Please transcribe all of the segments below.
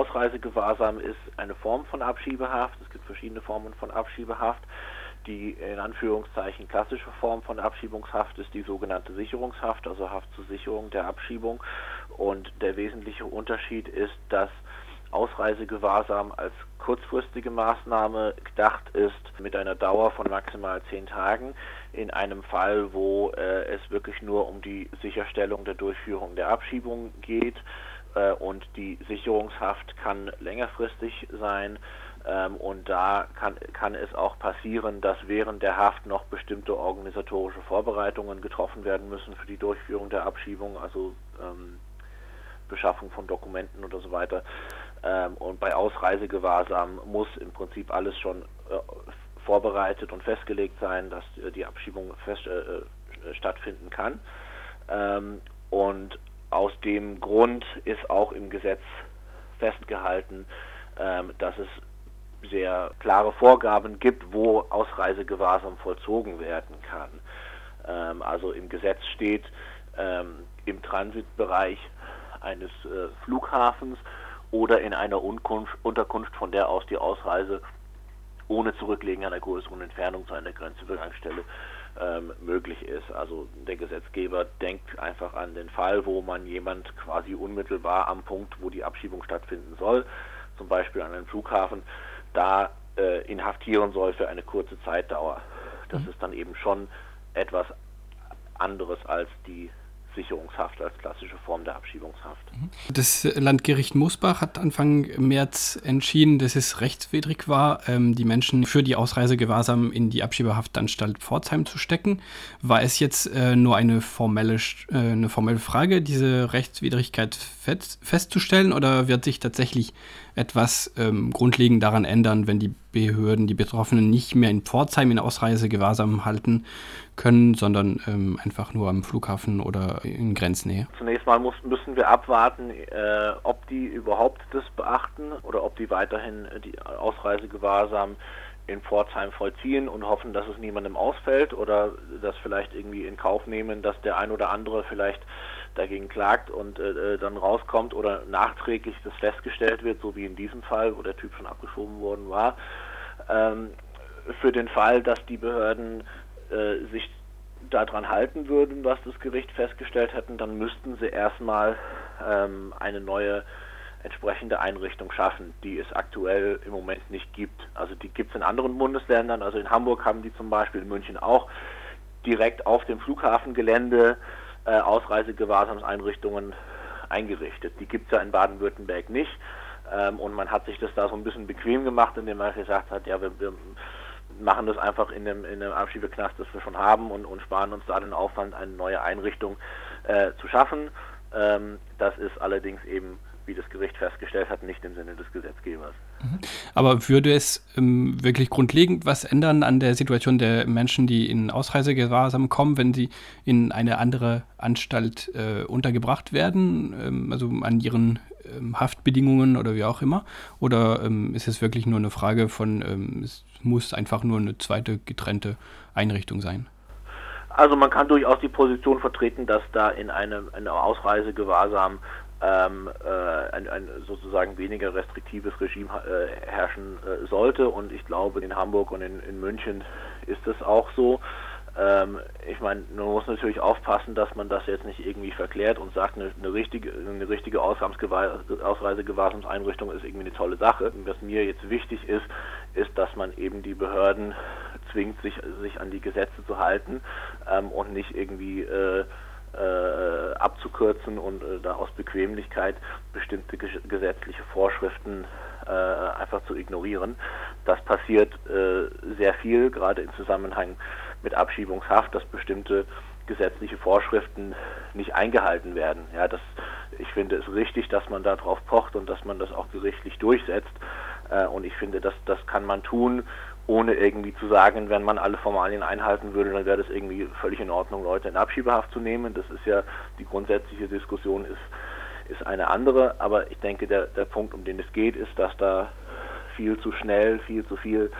Ausreisegewahrsam ist eine Form von Abschiebehaft. Es gibt verschiedene Formen von Abschiebehaft. Die in Anführungszeichen klassische Form von Abschiebungshaft ist die sogenannte Sicherungshaft, also Haft zur Sicherung der Abschiebung. Und der wesentliche Unterschied ist, dass Ausreisegewahrsam als kurzfristige Maßnahme gedacht ist mit einer Dauer von maximal zehn Tagen in einem Fall, wo äh, es wirklich nur um die Sicherstellung der Durchführung der Abschiebung geht äh, und die Sicherungshaft kann längerfristig sein ähm, und da kann, kann es auch passieren, dass während der Haft noch bestimmte organisatorische Vorbereitungen getroffen werden müssen für die Durchführung der Abschiebung, also ähm, Beschaffung von Dokumenten oder so weiter. Ähm, und bei Ausreisegewahrsam muss im Prinzip alles schon äh, vorbereitet und festgelegt sein, dass äh, die Abschiebung fest, äh, äh, stattfinden kann. Ähm, und aus dem Grund ist auch im Gesetz festgehalten, ähm, dass es sehr klare Vorgaben gibt, wo Ausreisegewahrsam vollzogen werden kann. Ähm, also im Gesetz steht, ähm, im Transitbereich eines äh, Flughafens oder in einer Unterkunft, von der aus die Ausreise ohne Zurücklegen einer größeren Entfernung zu einer Grenzübergangsstelle ähm, möglich ist. Also der Gesetzgeber denkt einfach an den Fall, wo man jemand quasi unmittelbar am Punkt, wo die Abschiebung stattfinden soll, zum Beispiel an einem Flughafen, da äh, inhaftieren soll für eine kurze Zeitdauer. Das mhm. ist dann eben schon etwas anderes als die Sicherungshaft als klassische Form der Abschiebungshaft. Mhm. Das Landgericht Musbach hat Anfang März entschieden, dass es rechtswidrig war, ähm, die Menschen für die Ausreise gewahrsam in die Abschiebehaftanstalt Pforzheim zu stecken. War es jetzt äh, nur eine formelle, äh, eine formelle Frage, diese Rechtswidrigkeit festzustellen, oder wird sich tatsächlich etwas ähm, grundlegend daran ändern, wenn die Behörden die Betroffenen nicht mehr in Pforzheim in Ausreisegewahrsam halten können, sondern ähm, einfach nur am Flughafen oder in Grenznähe? Zunächst mal muss, müssen wir abwarten, äh, ob die überhaupt das beachten oder ob die weiterhin die Ausreisegewahrsam in Pforzheim vollziehen und hoffen, dass es niemandem ausfällt oder das vielleicht irgendwie in Kauf nehmen, dass der ein oder andere vielleicht dagegen klagt und äh, äh, dann rauskommt oder nachträglich das festgestellt wird, so wie in diesem Fall, wo der Typ schon abgeschoben worden war. Ähm, für den Fall, dass die Behörden äh, sich daran halten würden, was das Gericht festgestellt hätten, dann müssten sie erstmal ähm, eine neue entsprechende Einrichtung schaffen, die es aktuell im Moment nicht gibt. Also die gibt es in anderen Bundesländern, also in Hamburg haben die zum Beispiel, in München auch, direkt auf dem Flughafengelände äh, Ausreisegewahrsamseinrichtungen eingerichtet. Die gibt es ja in Baden-Württemberg nicht. Ähm, und man hat sich das da so ein bisschen bequem gemacht, indem man gesagt hat, ja, wir, wir machen das einfach in dem, in dem Abschiebeknast, das wir schon haben und, und sparen uns da den Aufwand, eine neue Einrichtung äh, zu schaffen. Ähm, das ist allerdings eben wie das Gericht festgestellt hat, nicht im Sinne des Gesetzgebers. Mhm. Aber würde es ähm, wirklich grundlegend was ändern an der Situation der Menschen, die in Ausreisegewahrsam kommen, wenn sie in eine andere Anstalt äh, untergebracht werden, ähm, also an ihren ähm, Haftbedingungen oder wie auch immer? Oder ähm, ist es wirklich nur eine Frage von, ähm, es muss einfach nur eine zweite getrennte Einrichtung sein? Also man kann durchaus die Position vertreten, dass da in einem, einem Ausreisegewahrsam ähm, äh, ein, ein, sozusagen weniger restriktives Regime äh, herrschen äh, sollte. Und ich glaube, in Hamburg und in, in München ist das auch so. Ähm, ich meine, man muss natürlich aufpassen, dass man das jetzt nicht irgendwie verklärt und sagt, eine, eine richtige, eine richtige Ausreisegewahrsamseinrichtung ist irgendwie eine tolle Sache. Was mir jetzt wichtig ist, ist, dass man eben die Behörden zwingt, sich, sich an die Gesetze zu halten ähm, und nicht irgendwie äh, abzukürzen und äh, da aus Bequemlichkeit bestimmte gesetzliche Vorschriften äh, einfach zu ignorieren. Das passiert äh, sehr viel, gerade im Zusammenhang mit Abschiebungshaft, dass bestimmte gesetzliche Vorschriften nicht eingehalten werden. Ja, das, ich finde es richtig, dass man darauf pocht und dass man das auch gerichtlich durchsetzt. Äh, und ich finde, dass das kann man tun, ohne irgendwie zu sagen, wenn man alle Formalien einhalten würde, dann wäre das irgendwie völlig in Ordnung, Leute in Abschiebehaft zu nehmen. Das ist ja die grundsätzliche Diskussion ist, ist eine andere, aber ich denke, der, der Punkt, um den es geht, ist, dass da viel zu schnell, viel zu viel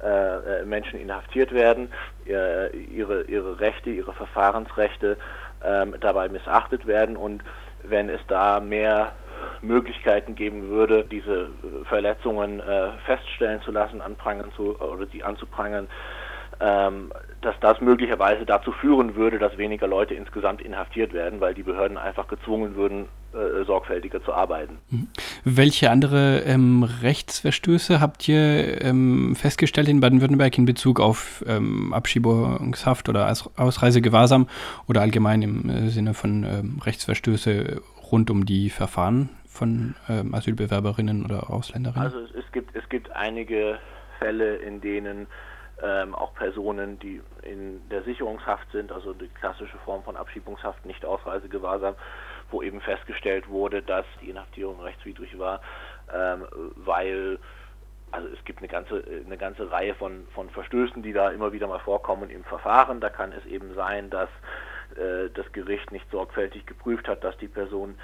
äh, Menschen inhaftiert werden, äh, ihre, ihre Rechte, ihre Verfahrensrechte äh, dabei missachtet werden und wenn es da mehr Möglichkeiten geben würde, diese Verletzungen äh, feststellen zu lassen, anprangern zu oder die anzuprangern, ähm, dass das möglicherweise dazu führen würde, dass weniger Leute insgesamt inhaftiert werden, weil die Behörden einfach gezwungen würden, äh, sorgfältiger zu arbeiten. Mhm. Welche andere ähm, Rechtsverstöße habt ihr ähm, festgestellt in Baden-Württemberg in Bezug auf ähm, Abschiebungshaft oder Ausreisegewahrsam oder allgemein im äh, Sinne von ähm, Rechtsverstöße rund um die Verfahren von ähm, Asylbewerberinnen oder Ausländerinnen? Also es, es, gibt, es gibt einige Fälle, in denen ähm, auch Personen, die in der Sicherungshaft sind, also die klassische Form von Abschiebungshaft, nicht Ausreisegewahrsam, wo eben festgestellt wurde, dass die Inhaftierung rechtswidrig war, ähm, weil also es gibt eine ganze, eine ganze Reihe von, von Verstößen, die da immer wieder mal vorkommen im Verfahren. Da kann es eben sein, dass äh, das Gericht nicht sorgfältig geprüft hat, dass die Person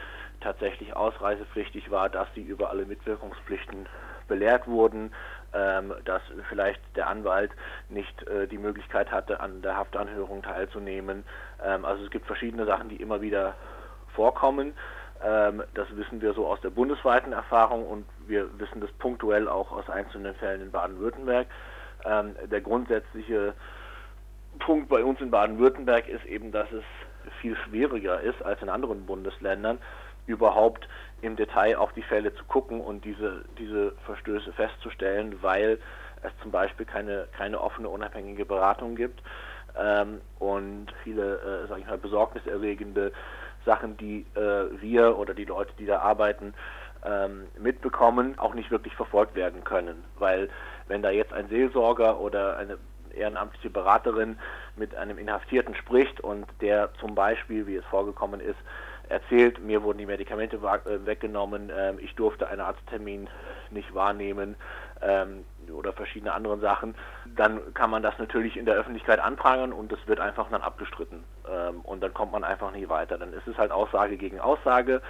tatsächlich ausreisepflichtig war, dass sie über alle Mitwirkungspflichten belehrt wurden, ähm, dass vielleicht der Anwalt nicht äh, die Möglichkeit hatte, an der Haftanhörung teilzunehmen. Ähm, also es gibt verschiedene Sachen, die immer wieder vorkommen. Ähm, das wissen wir so aus der bundesweiten Erfahrung und wir wissen das punktuell auch aus einzelnen Fällen in Baden-Württemberg. Ähm, der grundsätzliche Punkt bei uns in Baden-Württemberg ist eben, dass es viel schwieriger ist als in anderen Bundesländern, überhaupt im Detail auf die Fälle zu gucken und diese, diese Verstöße festzustellen, weil es zum Beispiel keine, keine offene, unabhängige Beratung gibt ähm, und viele, äh, sage ich mal, besorgniserregende Sachen, die äh, wir oder die Leute, die da arbeiten, ähm, mitbekommen, auch nicht wirklich verfolgt werden können. Weil wenn da jetzt ein Seelsorger oder eine ehrenamtliche Beraterin mit einem Inhaftierten spricht und der zum Beispiel, wie es vorgekommen ist, erzählt, mir wurden die Medikamente äh, weggenommen, ähm, ich durfte einen Arzttermin nicht wahrnehmen ähm, oder verschiedene andere Sachen, dann kann man das natürlich in der Öffentlichkeit anprangern und es wird einfach dann abgestritten ähm, und dann kommt man einfach nie weiter. Dann ist es halt Aussage gegen Aussage.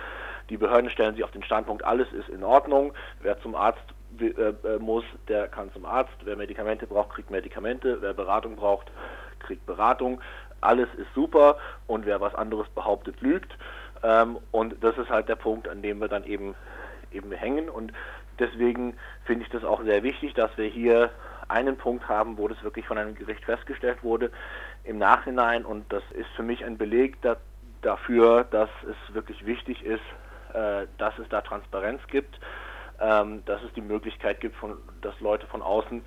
Die Behörden stellen sich auf den Standpunkt, alles ist in Ordnung. Wer zum Arzt äh, äh, muss, der kann zum Arzt. Wer Medikamente braucht, kriegt Medikamente. Wer Beratung braucht, kriegt Beratung. Alles ist super und wer was anderes behauptet, lügt. Ähm, und das ist halt der Punkt, an dem wir dann eben, eben hängen. Und deswegen finde ich das auch sehr wichtig, dass wir hier einen Punkt haben, wo das wirklich von einem Gericht festgestellt wurde im Nachhinein. Und das ist für mich ein Beleg da, dafür, dass es wirklich wichtig ist, äh, dass es da Transparenz gibt, ähm, dass es die Möglichkeit gibt, von, dass Leute von außen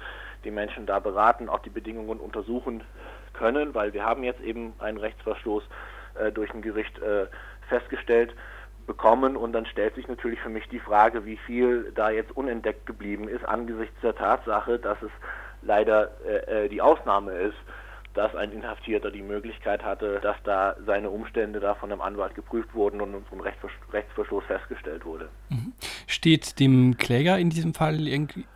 die Menschen da beraten, auch die Bedingungen untersuchen können, weil wir haben jetzt eben einen Rechtsverstoß äh, durch ein Gericht äh, festgestellt bekommen und dann stellt sich natürlich für mich die Frage, wie viel da jetzt unentdeckt geblieben ist angesichts der Tatsache, dass es leider äh, äh, die Ausnahme ist, dass ein Inhaftierter die Möglichkeit hatte, dass da seine Umstände da von einem Anwalt geprüft wurden und ein Rechtsverstoß festgestellt wurde. Mhm. Steht dem Kläger in diesem Fall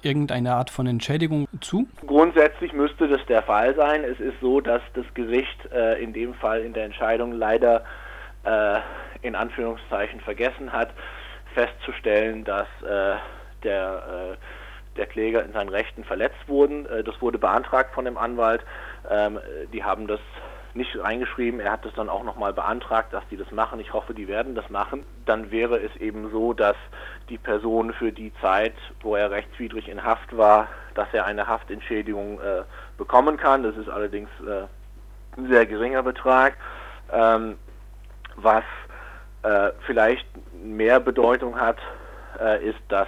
irgendeine Art von Entschädigung zu? Grundsätzlich müsste das der Fall sein. Es ist so, dass das Gericht äh, in dem Fall in der Entscheidung leider äh, in Anführungszeichen vergessen hat, festzustellen, dass äh, der, äh, der Kläger in seinen Rechten verletzt wurden. Äh, das wurde beantragt von dem Anwalt. Ähm, die haben das nicht reingeschrieben. Er hat es dann auch nochmal beantragt, dass die das machen. Ich hoffe, die werden das machen. Dann wäre es eben so, dass die Person für die Zeit, wo er rechtswidrig in Haft war, dass er eine Haftentschädigung äh, bekommen kann. Das ist allerdings äh, ein sehr geringer Betrag. Ähm, was äh, vielleicht mehr Bedeutung hat, äh, ist, dass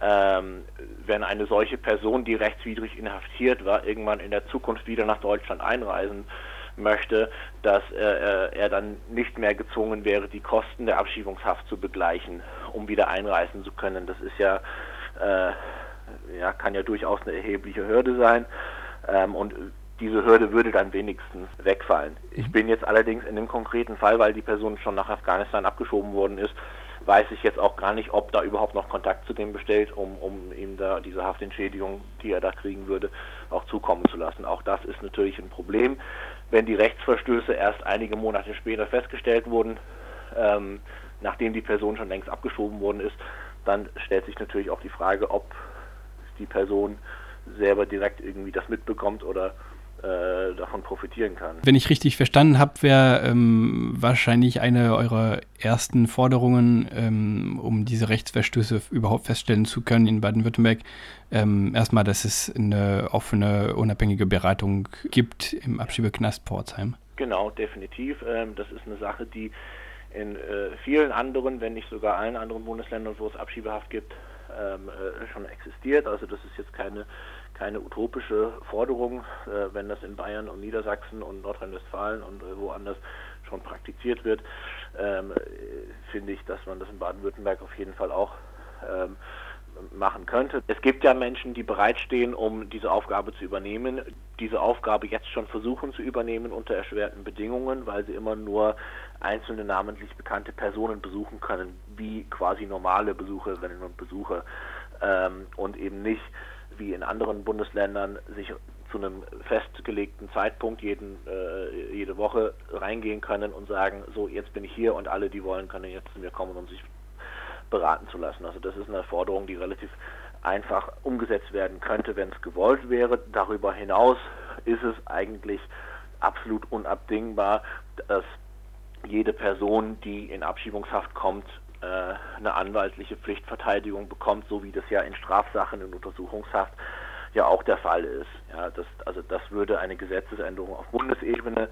ähm, wenn eine solche Person, die rechtswidrig inhaftiert war, irgendwann in der Zukunft wieder nach Deutschland einreisen möchte, dass äh, äh er dann nicht mehr gezwungen wäre, die Kosten der Abschiebungshaft zu begleichen, um wieder einreisen zu können. Das ist ja, äh, ja kann ja durchaus eine erhebliche Hürde sein. Ähm, und diese Hürde würde dann wenigstens wegfallen. Ich bin jetzt allerdings in dem konkreten Fall, weil die Person schon nach Afghanistan abgeschoben worden ist, weiß ich jetzt auch gar nicht, ob da überhaupt noch Kontakt zu dem bestellt, um, um ihm da diese Haftentschädigung, die er da kriegen würde, auch zukommen zu lassen. Auch das ist natürlich ein Problem. Wenn die Rechtsverstöße erst einige Monate später festgestellt wurden, ähm, nachdem die Person schon längst abgeschoben worden ist, dann stellt sich natürlich auch die Frage, ob die Person selber direkt irgendwie das mitbekommt oder äh, davon profitieren kann. Wenn ich richtig verstanden habe, wäre ähm, wahrscheinlich eine eurer ersten Forderungen, ähm, um diese Rechtsverstöße überhaupt feststellen zu können in Baden-Württemberg, ähm, erstmal, dass es eine offene, unabhängige Beratung gibt im Abschiebeknast Pforzheim. Genau, definitiv. Ähm, das ist eine Sache, die in äh, vielen anderen, wenn nicht sogar allen anderen Bundesländern, wo es Abschiebehaft gibt, ähm, äh, schon existiert. Also das ist jetzt keine, keine utopische Forderung, äh, wenn das in Bayern und Niedersachsen und Nordrhein-Westfalen und äh, woanders schon praktiziert wird, ähm, äh, finde ich, dass man das in Baden-Württemberg auf jeden Fall auch ähm, machen könnte. Es gibt ja Menschen, die bereitstehen, um diese Aufgabe zu übernehmen, diese Aufgabe jetzt schon versuchen zu übernehmen unter erschwerten Bedingungen, weil sie immer nur einzelne namentlich bekannte Personen besuchen können, wie quasi normale Besucherinnen und Besucher ähm, und eben nicht wie in anderen Bundesländern sich zu einem festgelegten Zeitpunkt jeden, äh, jede Woche reingehen können und sagen, so jetzt bin ich hier und alle, die wollen, können jetzt zu mir kommen und sich beraten zu lassen. Also das ist eine Forderung, die relativ einfach umgesetzt werden könnte, wenn es gewollt wäre. Darüber hinaus ist es eigentlich absolut unabdingbar, dass jede Person, die in Abschiebungshaft kommt, äh, eine anwaltliche Pflichtverteidigung bekommt, so wie das ja in Strafsachen in Untersuchungshaft ja auch der Fall ist. Ja, das, also das würde eine Gesetzesänderung auf Bundesebene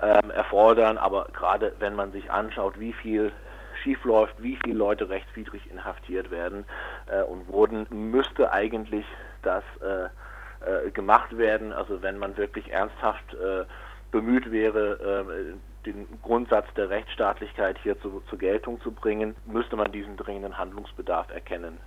ähm, erfordern, aber gerade wenn man sich anschaut, wie viel schiefläuft, wie viele Leute rechtswidrig inhaftiert werden äh, und wurden, müsste eigentlich das äh, äh, gemacht werden. Also wenn man wirklich ernsthaft äh, bemüht wäre, äh, den Grundsatz der Rechtsstaatlichkeit hier zu, zur Geltung zu bringen, müsste man diesen dringenden Handlungsbedarf erkennen.